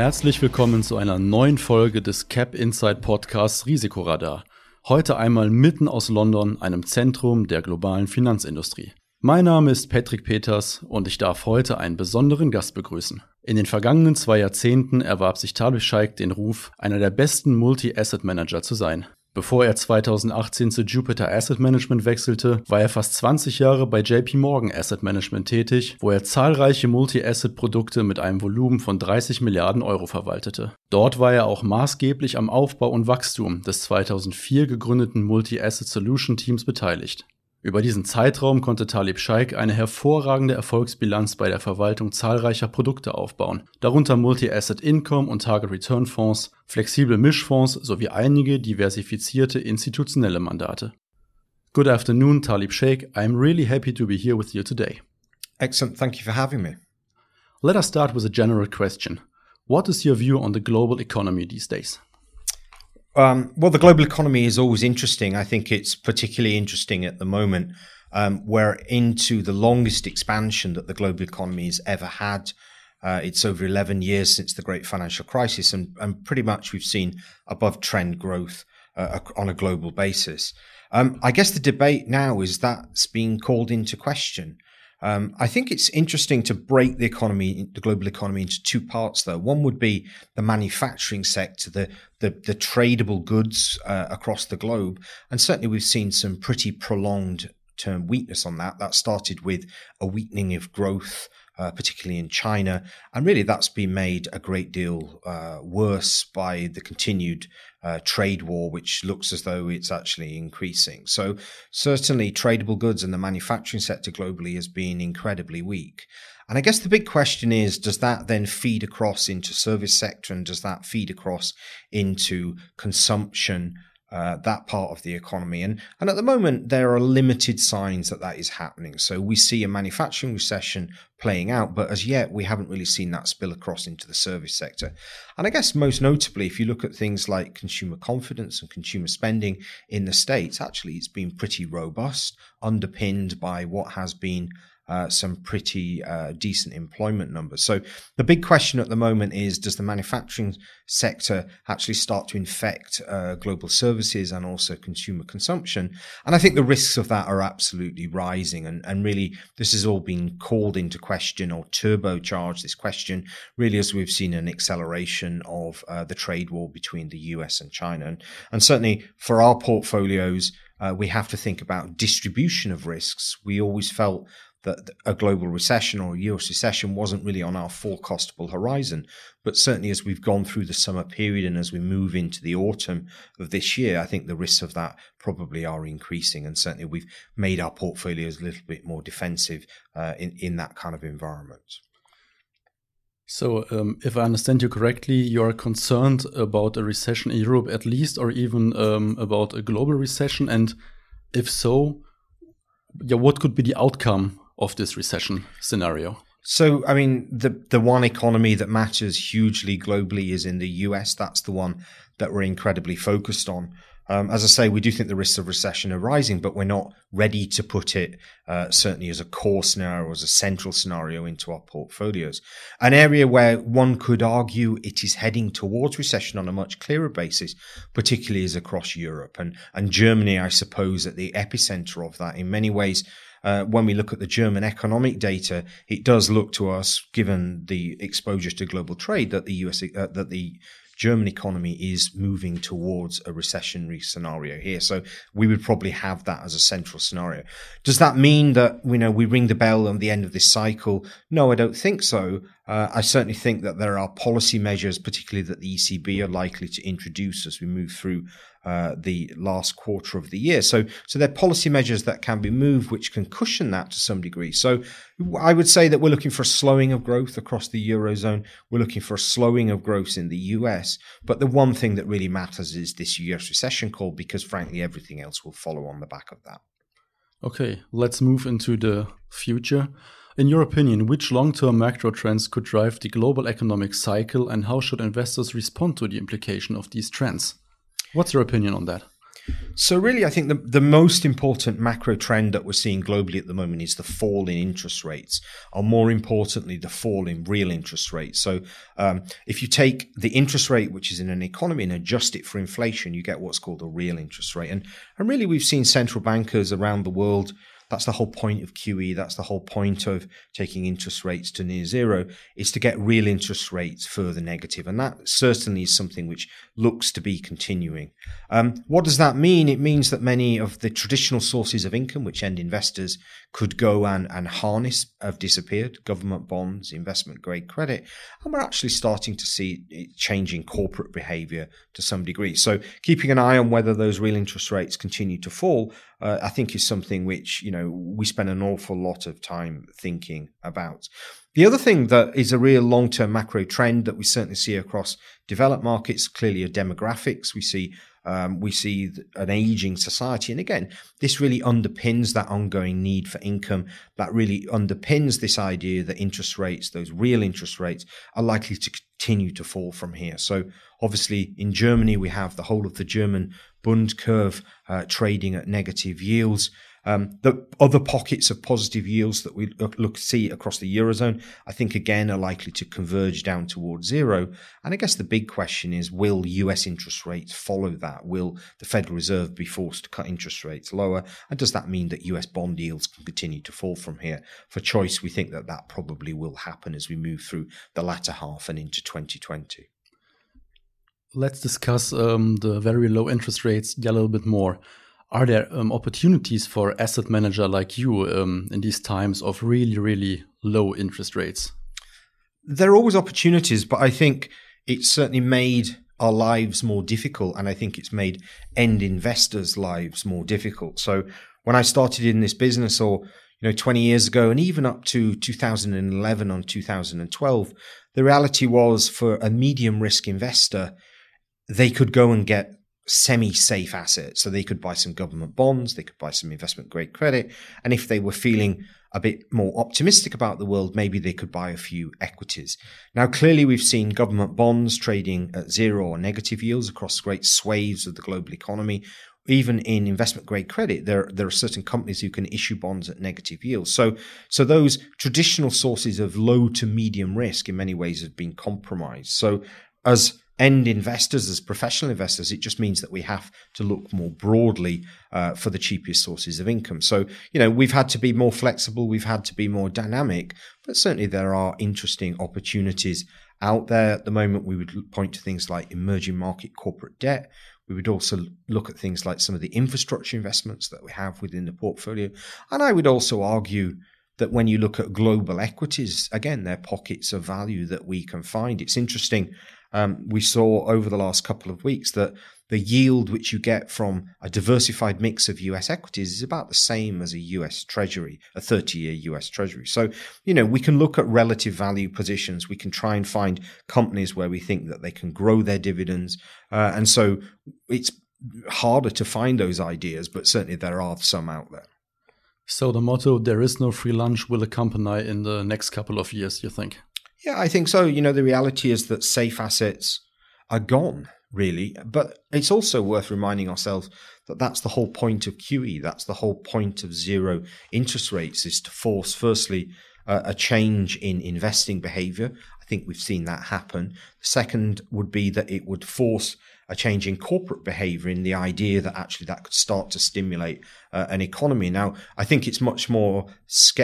Herzlich willkommen zu einer neuen Folge des Cap Insight Podcasts Risikoradar. Heute einmal mitten aus London, einem Zentrum der globalen Finanzindustrie. Mein Name ist Patrick Peters und ich darf heute einen besonderen Gast begrüßen. In den vergangenen zwei Jahrzehnten erwarb sich Talib Scheik den Ruf, einer der besten Multi-Asset-Manager zu sein. Bevor er 2018 zu Jupiter Asset Management wechselte, war er fast 20 Jahre bei JP Morgan Asset Management tätig, wo er zahlreiche Multi-Asset-Produkte mit einem Volumen von 30 Milliarden Euro verwaltete. Dort war er auch maßgeblich am Aufbau und Wachstum des 2004 gegründeten Multi-Asset Solution Teams beteiligt. Über diesen Zeitraum konnte Talib Scheik eine hervorragende Erfolgsbilanz bei der Verwaltung zahlreicher Produkte aufbauen, darunter Multi-Asset Income und Target Return Fonds, flexible Mischfonds sowie einige diversifizierte institutionelle Mandate. Good afternoon, Talib Sheikh. I'm really happy to be here with you today. Excellent. Thank you for having me. Let us start with a general question. What is your view on the global economy these days? Um, well, the global economy is always interesting. I think it's particularly interesting at the moment. Um, we're into the longest expansion that the global economy has ever had. Uh, it's over 11 years since the great financial crisis, and, and pretty much we've seen above trend growth uh, on a global basis. Um, I guess the debate now is that's being called into question. Um, I think it's interesting to break the economy, the global economy, into two parts. Though one would be the manufacturing sector, the the, the tradable goods uh, across the globe, and certainly we've seen some pretty prolonged term weakness on that. That started with a weakening of growth uh, particularly in China. And really, that's been made a great deal uh, worse by the continued uh, trade war, which looks as though it's actually increasing. So, certainly, tradable goods and the manufacturing sector globally has been incredibly weak. And I guess the big question is does that then feed across into service sector and does that feed across into consumption uh, that part of the economy. And, and at the moment, there are limited signs that that is happening. So we see a manufacturing recession playing out, but as yet, we haven't really seen that spill across into the service sector. And I guess most notably, if you look at things like consumer confidence and consumer spending in the States, actually, it's been pretty robust, underpinned by what has been uh, some pretty uh, decent employment numbers. So the big question at the moment is: Does the manufacturing sector actually start to infect uh, global services and also consumer consumption? And I think the risks of that are absolutely rising. And, and really, this has all been called into question or turbocharged. This question really, as we've seen an acceleration of uh, the trade war between the US and China, and, and certainly for our portfolios. Uh, we have to think about distribution of risks. We always felt that a global recession or a US recession wasn't really on our forecastable horizon. But certainly, as we've gone through the summer period and as we move into the autumn of this year, I think the risks of that probably are increasing. And certainly, we've made our portfolios a little bit more defensive uh, in, in that kind of environment. So, um, if I understand you correctly, you are concerned about a recession in Europe, at least, or even um, about a global recession. And if so, yeah, what could be the outcome of this recession scenario? So, I mean, the the one economy that matters hugely globally is in the US. That's the one that we're incredibly focused on. Um, as I say, we do think the risks of recession are rising, but we're not ready to put it uh, certainly as a core scenario or as a central scenario into our portfolios. An area where one could argue it is heading towards recession on a much clearer basis, particularly is across Europe and and Germany. I suppose at the epicenter of that in many ways uh, when we look at the German economic data, it does look to us, given the exposure to global trade, that the US uh, that the German economy is moving towards a recessionary scenario here. So we would probably have that as a central scenario. Does that mean that you know we ring the bell on the end of this cycle? No, I don't think so. Uh, I certainly think that there are policy measures, particularly that the ECB are likely to introduce as we move through uh, the last quarter of the year. So, so there are policy measures that can be moved, which can cushion that to some degree. So, I would say that we're looking for a slowing of growth across the eurozone. We're looking for a slowing of growth in the US. But the one thing that really matters is this US recession call, because frankly, everything else will follow on the back of that. Okay, let's move into the future. In your opinion, which long term macro trends could drive the global economic cycle, and how should investors respond to the implication of these trends? What's your opinion on that? So, really, I think the, the most important macro trend that we're seeing globally at the moment is the fall in interest rates, or more importantly, the fall in real interest rates. So, um, if you take the interest rate, which is in an economy, and adjust it for inflation, you get what's called a real interest rate. And, and really, we've seen central bankers around the world that's the whole point of QE. That's the whole point of taking interest rates to near zero is to get real interest rates further negative. And that certainly is something which looks to be continuing. Um, what does that mean? It means that many of the traditional sources of income, which end investors could go and, and harness, have disappeared. Government bonds, investment grade credit. And we're actually starting to see it changing corporate behavior to some degree. So keeping an eye on whether those real interest rates continue to fall uh, I think is something which you know we spend an awful lot of time thinking about. The other thing that is a real long term macro trend that we certainly see across developed markets clearly are demographics. We see um, we see an aging society. And again, this really underpins that ongoing need for income. That really underpins this idea that interest rates, those real interest rates, are likely to continue to fall from here. So, obviously, in Germany, we have the whole of the German Bund curve uh, trading at negative yields. Um, the other pockets of positive yields that we look, look see across the eurozone, I think again are likely to converge down towards zero. And I guess the big question is: Will U.S. interest rates follow that? Will the Federal Reserve be forced to cut interest rates lower? And does that mean that U.S. bond yields can continue to fall from here? For choice, we think that that probably will happen as we move through the latter half and into 2020. Let's discuss um, the very low interest rates a little bit more. Are there um, opportunities for asset manager like you um, in these times of really, really low interest rates? There are always opportunities, but I think it's certainly made our lives more difficult, and I think it's made end investors' lives more difficult. So when I started in this business, or you know, 20 years ago, and even up to 2011 and 2012, the reality was for a medium risk investor, they could go and get semi safe assets. So they could buy some government bonds, they could buy some investment grade credit. And if they were feeling a bit more optimistic about the world, maybe they could buy a few equities. Now, clearly, we've seen government bonds trading at zero or negative yields across great swathes of the global economy. Even in investment grade credit, there, there are certain companies who can issue bonds at negative yields. So, so those traditional sources of low to medium risk in many ways have been compromised. So, as end investors, as professional investors, it just means that we have to look more broadly uh, for the cheapest sources of income. So, you know, we've had to be more flexible, we've had to be more dynamic, but certainly there are interesting opportunities out there. At the moment, we would point to things like emerging market corporate debt. We would also look at things like some of the infrastructure investments that we have within the portfolio. And I would also argue that when you look at global equities, again, they're pockets of value that we can find. It's interesting um, we saw over the last couple of weeks that the yield which you get from a diversified mix of US equities is about the same as a US Treasury, a 30 year US Treasury. So, you know, we can look at relative value positions. We can try and find companies where we think that they can grow their dividends. Uh, and so it's harder to find those ideas, but certainly there are some out there. So the motto, there is no free lunch, will accompany in the next couple of years, you think? Yeah, I think so. You know, the reality is that safe assets are gone, really. But it's also worth reminding ourselves that that's the whole point of QE. That's the whole point of zero interest rates is to force, firstly, uh, a change in investing behavior. I think we've seen that happen. The second would be that it would force a change in corporate behavior in the idea that actually that could start to stimulate uh, an economy. Now, I think it's much more,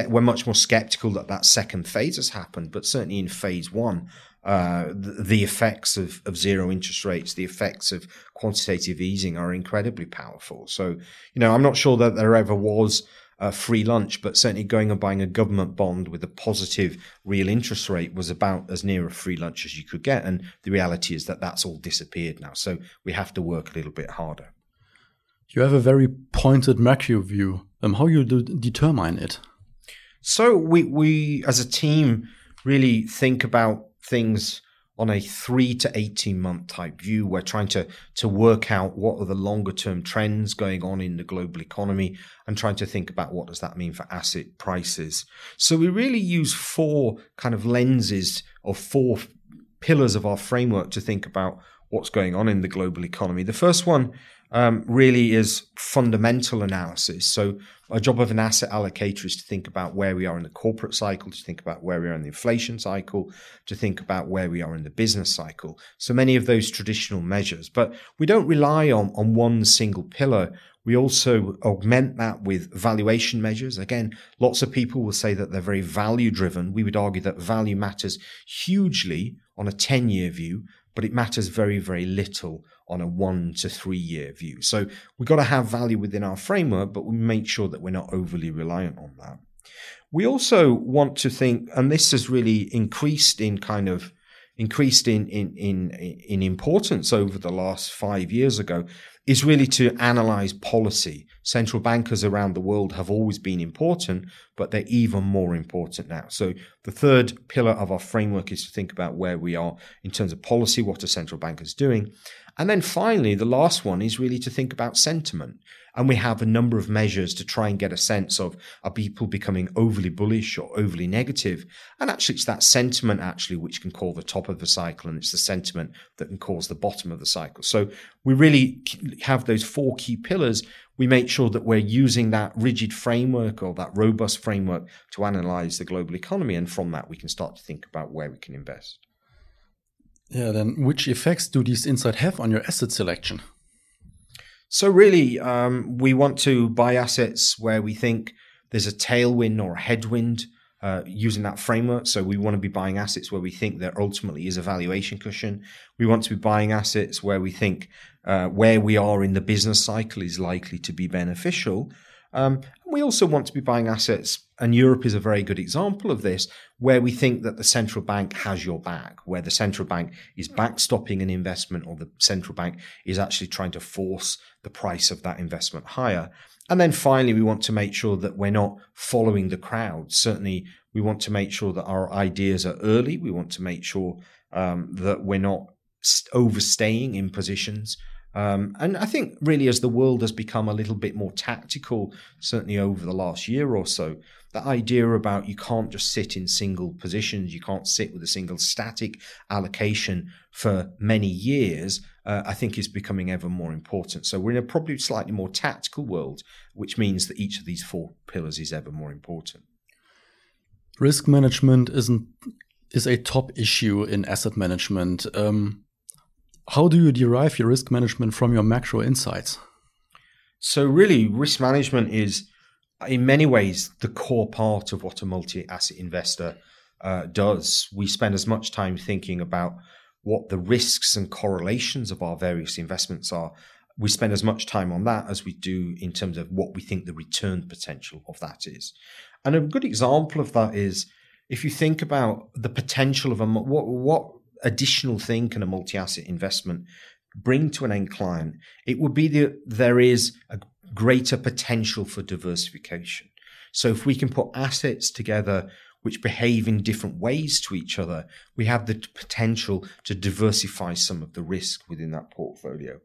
we're much more skeptical that that second phase has happened, but certainly in phase one, uh, the, the, effects of, of zero interest rates, the effects of quantitative easing are incredibly powerful. So, you know, I'm not sure that there ever was a free lunch, but certainly going and buying a government bond with a positive real interest rate was about as near a free lunch as you could get. And the reality is that that's all disappeared now. So we have to work a little bit harder. You have a very pointed macro view. Um, how you determine it? So we we as a team really think about things on a three to 18 month type view. We're trying to, to work out what are the longer term trends going on in the global economy and trying to think about what does that mean for asset prices. So we really use four kind of lenses or four pillars of our framework to think about what's going on in the global economy. The first one um, really is fundamental analysis. So, a job of an asset allocator is to think about where we are in the corporate cycle, to think about where we are in the inflation cycle, to think about where we are in the business cycle. So many of those traditional measures, but we don't rely on, on one single pillar. We also augment that with valuation measures. Again, lots of people will say that they're very value driven. We would argue that value matters hugely on a 10 year view, but it matters very, very little on a one to three year view. So we've got to have value within our framework, but we make sure that we're not overly reliant on that. We also want to think, and this has really increased in kind of increased in in in in importance over the last five years ago is really to analyze policy. Central bankers around the world have always been important, but they're even more important now. So the third pillar of our framework is to think about where we are in terms of policy, what are central bankers doing? And then finally, the last one is really to think about sentiment. And we have a number of measures to try and get a sense of are people becoming overly bullish or overly negative? And actually, it's that sentiment actually which can call the top of the cycle, and it's the sentiment that can cause the bottom of the cycle. So we really have those four key pillars. We make sure that we're using that rigid framework or that robust framework to analyze the global economy. And from that, we can start to think about where we can invest. Yeah, then which effects do these insights have on your asset selection? So, really, um, we want to buy assets where we think there's a tailwind or a headwind uh, using that framework. So, we want to be buying assets where we think there ultimately is a valuation cushion. We want to be buying assets where we think uh, where we are in the business cycle is likely to be beneficial. Um, we also want to be buying assets, and Europe is a very good example of this, where we think that the central bank has your back, where the central bank is backstopping an investment or the central bank is actually trying to force the price of that investment higher. And then finally, we want to make sure that we're not following the crowd. Certainly, we want to make sure that our ideas are early. We want to make sure um, that we're not overstaying in positions. Um, and I think really as the world has become a little bit more tactical, certainly over the last year or so, the idea about you can't just sit in single positions, you can't sit with a single static allocation for many years, uh, I think is becoming ever more important. So we're in a probably slightly more tactical world, which means that each of these four pillars is ever more important. Risk management isn't is a top issue in asset management. Um, how do you derive your risk management from your macro insights? So, really, risk management is in many ways the core part of what a multi asset investor uh, does. We spend as much time thinking about what the risks and correlations of our various investments are. We spend as much time on that as we do in terms of what we think the return potential of that is. And a good example of that is if you think about the potential of a what what additional thing can a multi-asset investment bring to an end client? It would be that there is a greater potential for diversification. So if we can put assets together which behave in different ways to each other, we have the potential to diversify some of the risk within that portfolio.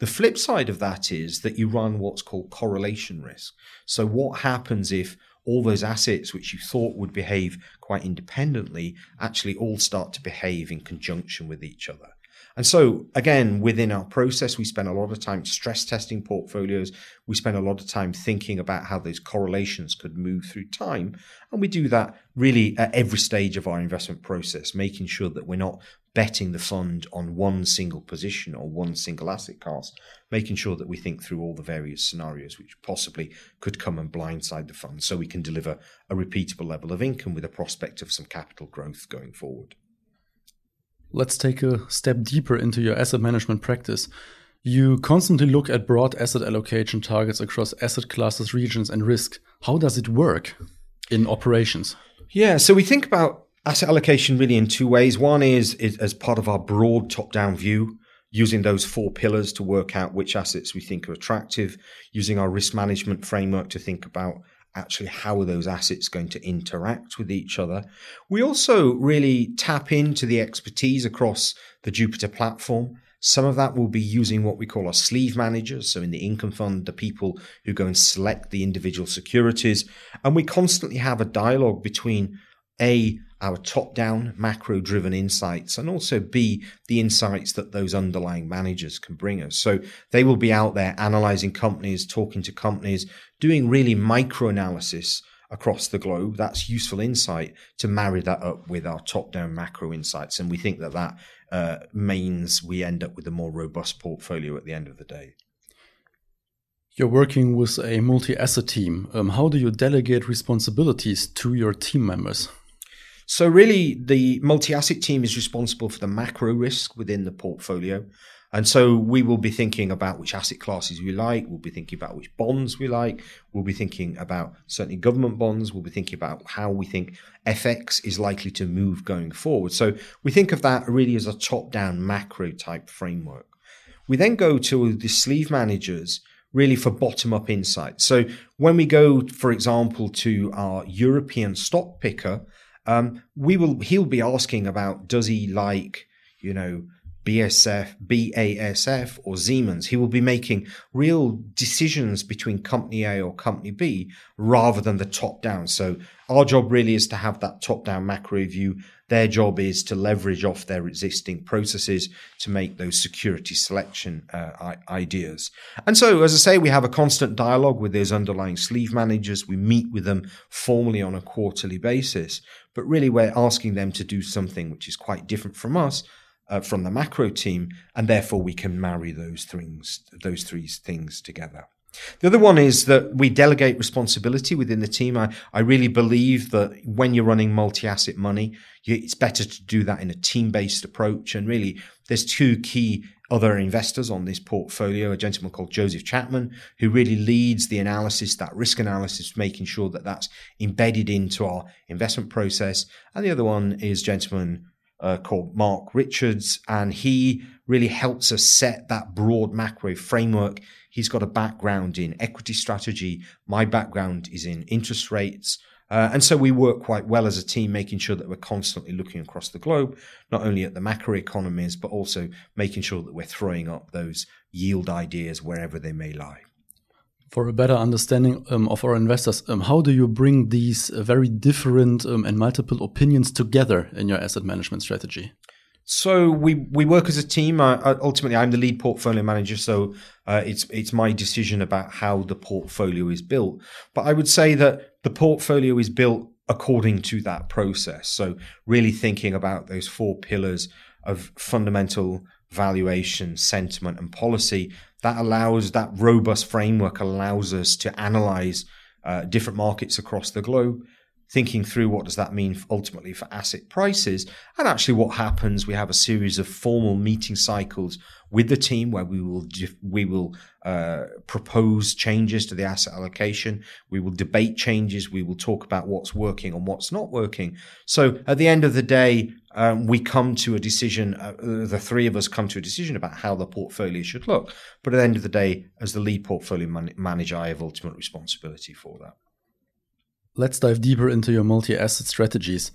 The flip side of that is that you run what's called correlation risk. So what happens if all those assets which you thought would behave quite independently actually all start to behave in conjunction with each other. And so, again, within our process, we spend a lot of time stress testing portfolios. We spend a lot of time thinking about how those correlations could move through time. And we do that really at every stage of our investment process, making sure that we're not betting the fund on one single position or one single asset class, making sure that we think through all the various scenarios which possibly could come and blindside the fund so we can deliver a repeatable level of income with a prospect of some capital growth going forward. Let's take a step deeper into your asset management practice. You constantly look at broad asset allocation targets across asset classes, regions, and risk. How does it work in operations? Yeah, so we think about asset allocation really in two ways. One is, is as part of our broad top down view, using those four pillars to work out which assets we think are attractive, using our risk management framework to think about actually how are those assets going to interact with each other. We also really tap into the expertise across the Jupiter platform. Some of that will be using what we call our sleeve managers. So in the income fund, the people who go and select the individual securities. And we constantly have a dialogue between a our top down macro driven insights and also B, the insights that those underlying managers can bring us. So they will be out there analyzing companies, talking to companies, doing really micro analysis across the globe. That's useful insight to marry that up with our top down macro insights. And we think that that uh, means we end up with a more robust portfolio at the end of the day. You're working with a multi asset team. Um, how do you delegate responsibilities to your team members? So, really, the multi asset team is responsible for the macro risk within the portfolio. And so we will be thinking about which asset classes we like. We'll be thinking about which bonds we like. We'll be thinking about certainly government bonds. We'll be thinking about how we think FX is likely to move going forward. So we think of that really as a top down macro type framework. We then go to the sleeve managers really for bottom up insights. So when we go, for example, to our European stock picker, um, we will he'll be asking about does he like you know BSF, BASF, or Siemens. He will be making real decisions between company A or company B rather than the top down. So our job really is to have that top down macro view. Their job is to leverage off their existing processes to make those security selection uh, ideas. And so, as I say, we have a constant dialogue with those underlying sleeve managers. We meet with them formally on a quarterly basis, but really we're asking them to do something which is quite different from us uh, from the macro team, and therefore we can marry those things, those three things together. The other one is that we delegate responsibility within the team. I, I really believe that when you're running multi-asset money, you, it's better to do that in a team-based approach. And really, there's two key other investors on this portfolio, a gentleman called Joseph Chapman, who really leads the analysis, that risk analysis, making sure that that's embedded into our investment process. And the other one is gentleman uh, called Mark Richards, and he really helps us set that broad macro framework. He's got a background in equity strategy. My background is in interest rates. Uh, and so we work quite well as a team, making sure that we're constantly looking across the globe, not only at the macro economies, but also making sure that we're throwing up those yield ideas wherever they may lie. For a better understanding um, of our investors, um, how do you bring these uh, very different um, and multiple opinions together in your asset management strategy? So we we work as a team. Uh, ultimately, I'm the lead portfolio manager, so uh, it's it's my decision about how the portfolio is built. But I would say that the portfolio is built according to that process. So really thinking about those four pillars of fundamental valuation, sentiment, and policy, that allows that robust framework allows us to analyze uh, different markets across the globe thinking through what does that mean ultimately for asset prices. And actually what happens we have a series of formal meeting cycles with the team where we will we will uh, propose changes to the asset allocation. We will debate changes. We will talk about what's working and what's not working. So at the end of the day um, we come to a decision uh, the three of us come to a decision about how the portfolio should look. But at the end of the day as the lead portfolio man- manager i have ultimate responsibility for that Let's dive deeper into your multi asset strategies.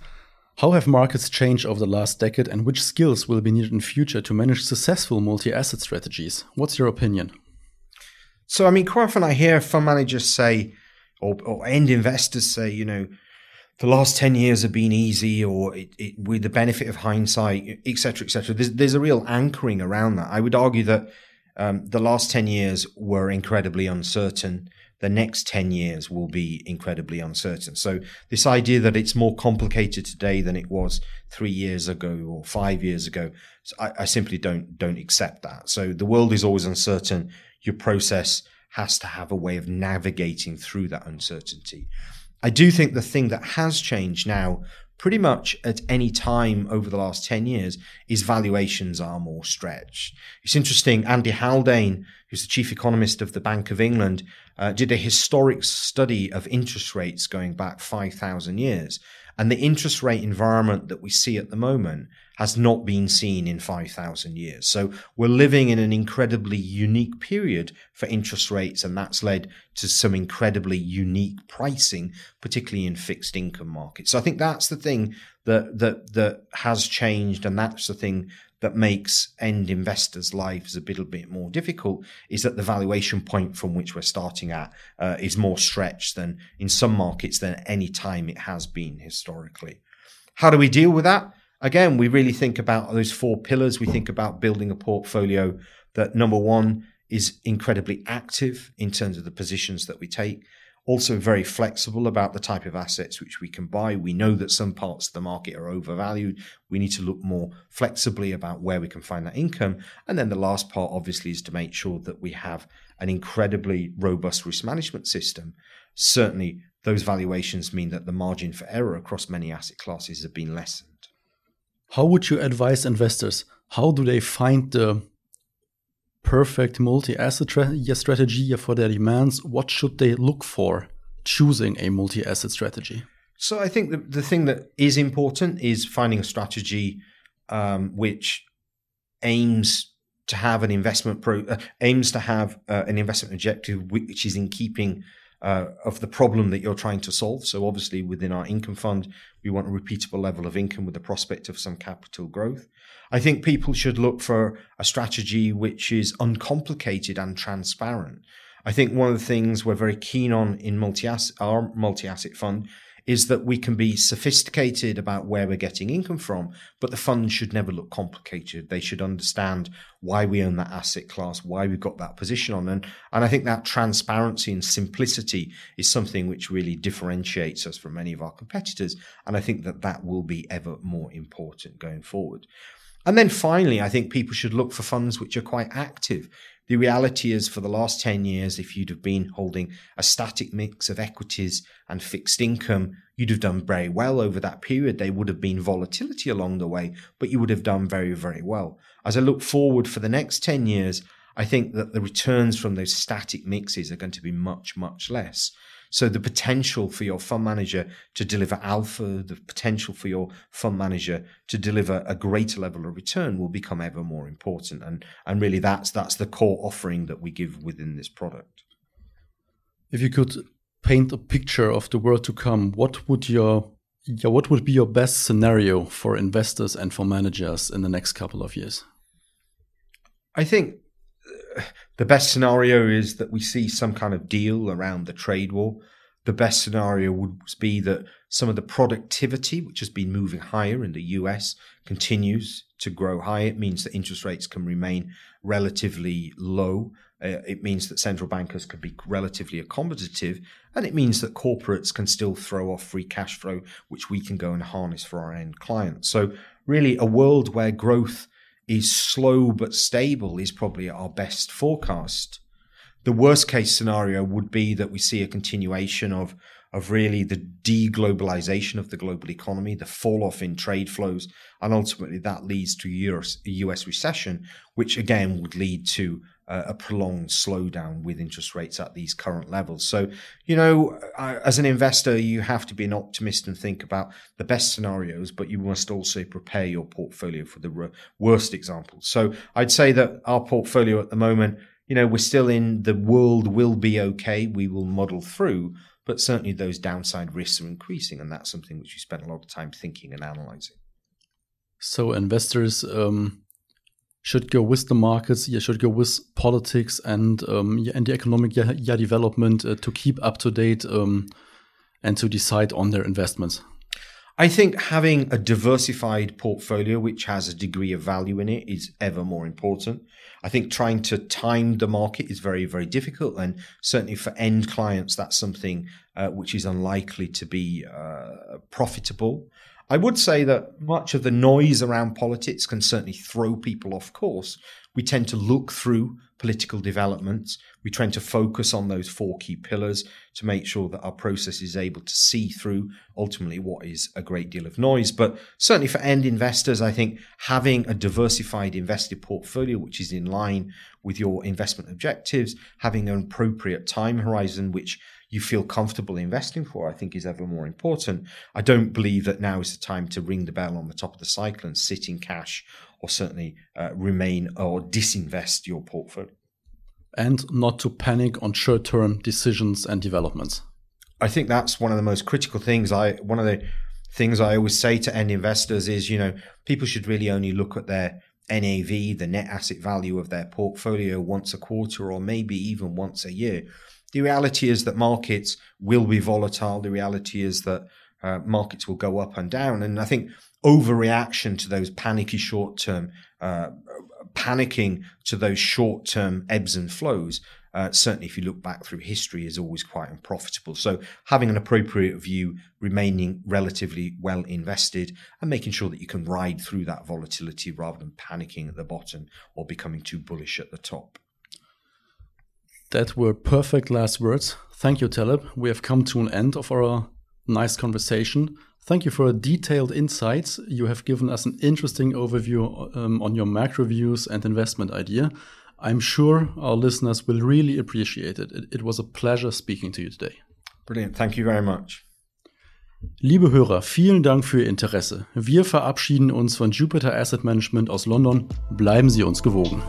How have markets changed over the last decade, and which skills will be needed in future to manage successful multi asset strategies? What's your opinion? So, I mean, quite often I hear fund managers say, or, or end investors say, you know, the last 10 years have been easy or it, it, with the benefit of hindsight, et cetera, et cetera. There's, there's a real anchoring around that. I would argue that um, the last 10 years were incredibly uncertain the next 10 years will be incredibly uncertain. So, this idea that it's more complicated today than it was three years ago or five years ago, I, I simply don't, don't accept that. So, the world is always uncertain. Your process has to have a way of navigating through that uncertainty. I do think the thing that has changed now pretty much at any time over the last 10 years is valuations are more stretched. It's interesting. Andy Haldane, who's the chief economist of the Bank of England, uh, did a historic study of interest rates going back 5,000 years. And the interest rate environment that we see at the moment has not been seen in 5,000 years. So we're living in an incredibly unique period for interest rates, and that's led to some incredibly unique pricing, particularly in fixed income markets. So I think that's the thing that that that has changed, and that's the thing that makes end investors' lives a little bit more difficult is that the valuation point from which we're starting at uh, is more stretched than in some markets than any time it has been historically. How do we deal with that? Again, we really think about those four pillars. We think about building a portfolio that number one is incredibly active in terms of the positions that we take also very flexible about the type of assets which we can buy. We know that some parts of the market are overvalued. We need to look more flexibly about where we can find that income. And then the last part, obviously, is to make sure that we have an incredibly robust risk management system. Certainly, those valuations mean that the margin for error across many asset classes have been lessened. How would you advise investors? How do they find the perfect multi-asset strategy for their demands, what should they look for choosing a multi-asset strategy? So I think the, the thing that is important is finding a strategy um, which aims to have an investment pro uh, aims to have uh, an investment objective which is in keeping uh, of the problem that you're trying to solve. So obviously within our income fund, we want a repeatable level of income with the prospect of some capital growth. I think people should look for a strategy which is uncomplicated and transparent. I think one of the things we're very keen on in multi our multi-asset fund is that we can be sophisticated about where we're getting income from, but the fund should never look complicated. They should understand why we own that asset class, why we've got that position on. And, and I think that transparency and simplicity is something which really differentiates us from many of our competitors. And I think that that will be ever more important going forward. And then finally, I think people should look for funds which are quite active. The reality is, for the last 10 years, if you'd have been holding a static mix of equities and fixed income, you'd have done very well over that period. There would have been volatility along the way, but you would have done very, very well. As I look forward for the next 10 years, I think that the returns from those static mixes are going to be much, much less. So the potential for your fund manager to deliver alpha, the potential for your fund manager to deliver a greater level of return will become ever more important. And, and really that's, that's the core offering that we give within this product. If you could paint a picture of the world to come, what would your yeah, what would be your best scenario for investors and for managers in the next couple of years? I think the best scenario is that we see some kind of deal around the trade war. The best scenario would be that some of the productivity, which has been moving higher in the US, continues to grow higher. It means that interest rates can remain relatively low. Uh, it means that central bankers can be relatively accommodative. And it means that corporates can still throw off free cash flow, which we can go and harness for our end clients. So, really, a world where growth is slow but stable is probably our best forecast. The worst case scenario would be that we see a continuation of of really the deglobalization of the global economy, the fall off in trade flows, and ultimately that leads to US, a US recession, which again would lead to uh, a prolonged slowdown with interest rates at these current levels. So, you know, as an investor, you have to be an optimist and think about the best scenarios, but you must also prepare your portfolio for the worst examples. So, I'd say that our portfolio at the moment, you know, we're still in the world will be okay. We will model through, but certainly those downside risks are increasing, and that's something which we spend a lot of time thinking and analyzing. So, investors, um should go with the markets, yeah, should go with politics and um, yeah, and the economic yeah, yeah development uh, to keep up to date um, and to decide on their investments. I think having a diversified portfolio which has a degree of value in it is ever more important. I think trying to time the market is very, very difficult. And certainly for end clients, that's something uh, which is unlikely to be uh, profitable. I would say that much of the noise around politics can certainly throw people off course. We tend to look through political developments. We tend to focus on those four key pillars to make sure that our process is able to see through ultimately what is a great deal of noise. But certainly for end investors, I think having a diversified invested portfolio, which is in line with your investment objectives, having an appropriate time horizon, which you feel comfortable investing for, I think is ever more important. I don't believe that now is the time to ring the bell on the top of the cycle and sit in cash or certainly uh, remain or disinvest your portfolio. And not to panic on short term decisions and developments. I think that's one of the most critical things. I one of the things I always say to end investors is, you know, people should really only look at their NAV, the net asset value of their portfolio once a quarter or maybe even once a year. The reality is that markets will be volatile. The reality is that uh, markets will go up and down. And I think overreaction to those panicky short term, uh, panicking to those short term ebbs and flows, uh, certainly if you look back through history, is always quite unprofitable. So having an appropriate view, remaining relatively well invested, and making sure that you can ride through that volatility rather than panicking at the bottom or becoming too bullish at the top. That were perfect last words. Thank you, Talib. We have come to an end of our nice conversation. Thank you for detailed insights. You have given us an interesting overview um, on your macro views and investment idea. I'm sure our listeners will really appreciate it. it. It was a pleasure speaking to you today. Brilliant. Thank you very much. Liebe Hörer, vielen Dank für Ihr Interesse. Wir verabschieden uns von Jupiter Asset Management aus London. Bleiben Sie uns gewogen.